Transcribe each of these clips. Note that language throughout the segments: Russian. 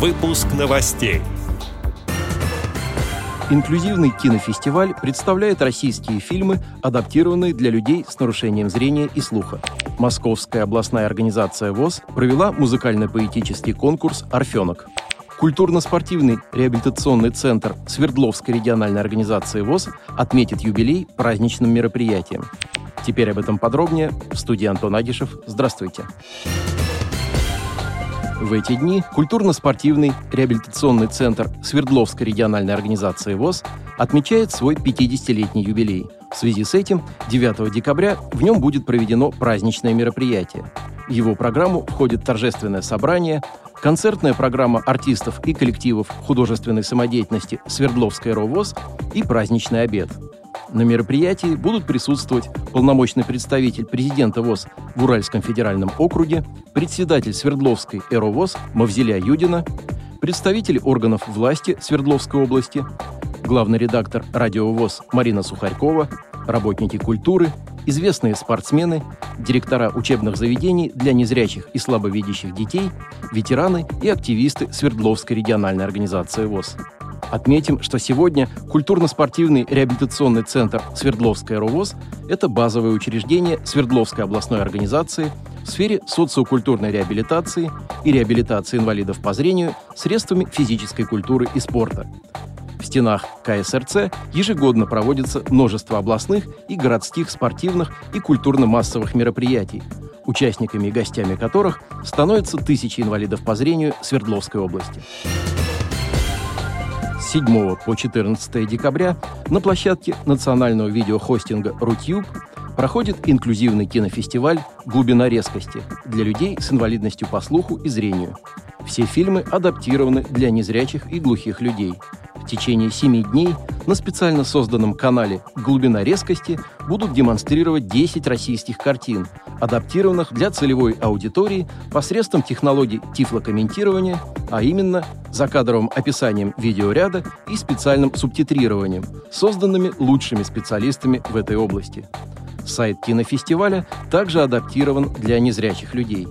Выпуск новостей. Инклюзивный кинофестиваль представляет российские фильмы, адаптированные для людей с нарушением зрения и слуха. Московская областная организация ВОЗ провела музыкально-поэтический конкурс «Орфенок». Культурно-спортивный реабилитационный центр Свердловской региональной организации ВОЗ отметит юбилей праздничным мероприятием. Теперь об этом подробнее в студии Антон Агишев. Здравствуйте. В эти дни культурно-спортивный реабилитационный центр Свердловской региональной организации ВОЗ отмечает свой 50-летний юбилей. В связи с этим 9 декабря в нем будет проведено праздничное мероприятие. В его программу входит торжественное собрание, концертная программа артистов и коллективов художественной самодеятельности Свердловская РОВОЗ и праздничный обед – на мероприятии будут присутствовать полномочный представитель президента ВОЗ в Уральском федеральном округе, председатель Свердловской ЭРОВОЗ Мавзеля Юдина, представители органов власти Свердловской области, главный редактор радио ВОЗ Марина Сухарькова, работники культуры, известные спортсмены, директора учебных заведений для незрячих и слабовидящих детей, ветераны и активисты Свердловской региональной организации ВОЗ. Отметим, что сегодня культурно-спортивный реабилитационный центр Свердловская РОВОЗ – это базовое учреждение Свердловской областной организации в сфере социокультурной реабилитации и реабилитации инвалидов по зрению средствами физической культуры и спорта. В стенах КСРЦ ежегодно проводится множество областных и городских спортивных и культурно-массовых мероприятий, участниками и гостями которых становятся тысячи инвалидов по зрению Свердловской области. 7 по 14 декабря на площадке национального видеохостинга «Рутюб» проходит инклюзивный кинофестиваль «Глубина резкости» для людей с инвалидностью по слуху и зрению. Все фильмы адаптированы для незрячих и глухих людей – течение семи дней на специально созданном канале «Глубина резкости» будут демонстрировать 10 российских картин, адаптированных для целевой аудитории посредством технологий тифлокомментирования, а именно закадровым описанием видеоряда и специальным субтитрированием, созданными лучшими специалистами в этой области. Сайт кинофестиваля также адаптирован для незрячих людей.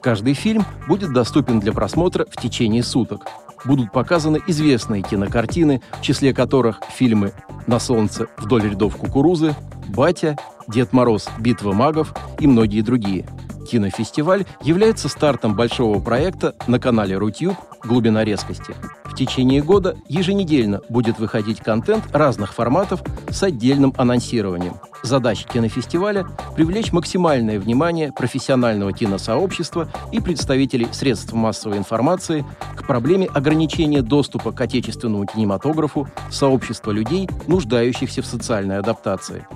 Каждый фильм будет доступен для просмотра в течение суток – будут показаны известные кинокартины, в числе которых фильмы «На солнце вдоль рядов кукурузы», «Батя», «Дед Мороз. Битва магов» и многие другие. Кинофестиваль является стартом большого проекта на канале Рутюб «Глубина резкости». Течение года еженедельно будет выходить контент разных форматов с отдельным анонсированием. Задача кинофестиваля – привлечь максимальное внимание профессионального киносообщества и представителей средств массовой информации к проблеме ограничения доступа к отечественному кинематографу сообщества людей, нуждающихся в социальной адаптации.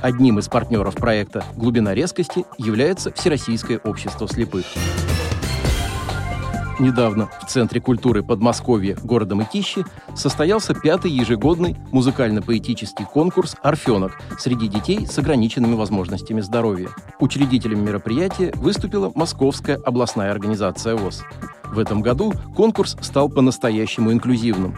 Одним из партнеров проекта «Глубина резкости» является Всероссийское общество слепых. Недавно в Центре культуры Подмосковья города Мытищи состоялся пятый ежегодный музыкально-поэтический конкурс «Орфенок» среди детей с ограниченными возможностями здоровья. Учредителем мероприятия выступила Московская областная организация ВОЗ. В этом году конкурс стал по-настоящему инклюзивным.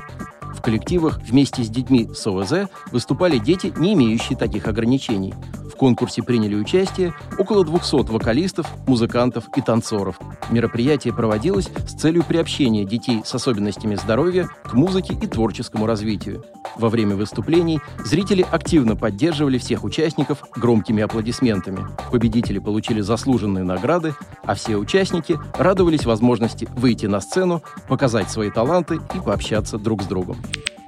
Коллективах вместе с детьми с ОВЗ выступали дети, не имеющие таких ограничений – в конкурсе приняли участие около 200 вокалистов, музыкантов и танцоров. Мероприятие проводилось с целью приобщения детей с особенностями здоровья к музыке и творческому развитию. Во время выступлений зрители активно поддерживали всех участников громкими аплодисментами. Победители получили заслуженные награды, а все участники радовались возможности выйти на сцену, показать свои таланты и пообщаться друг с другом.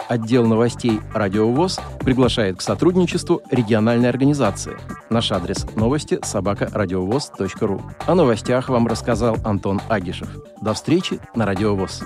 Отдел новостей «Радиовоз» приглашает к сотрудничеству региональной организации. Наш адрес новости – собакарадиовоз.ру. О новостях вам рассказал Антон Агишев. До встречи на «Радиовоз».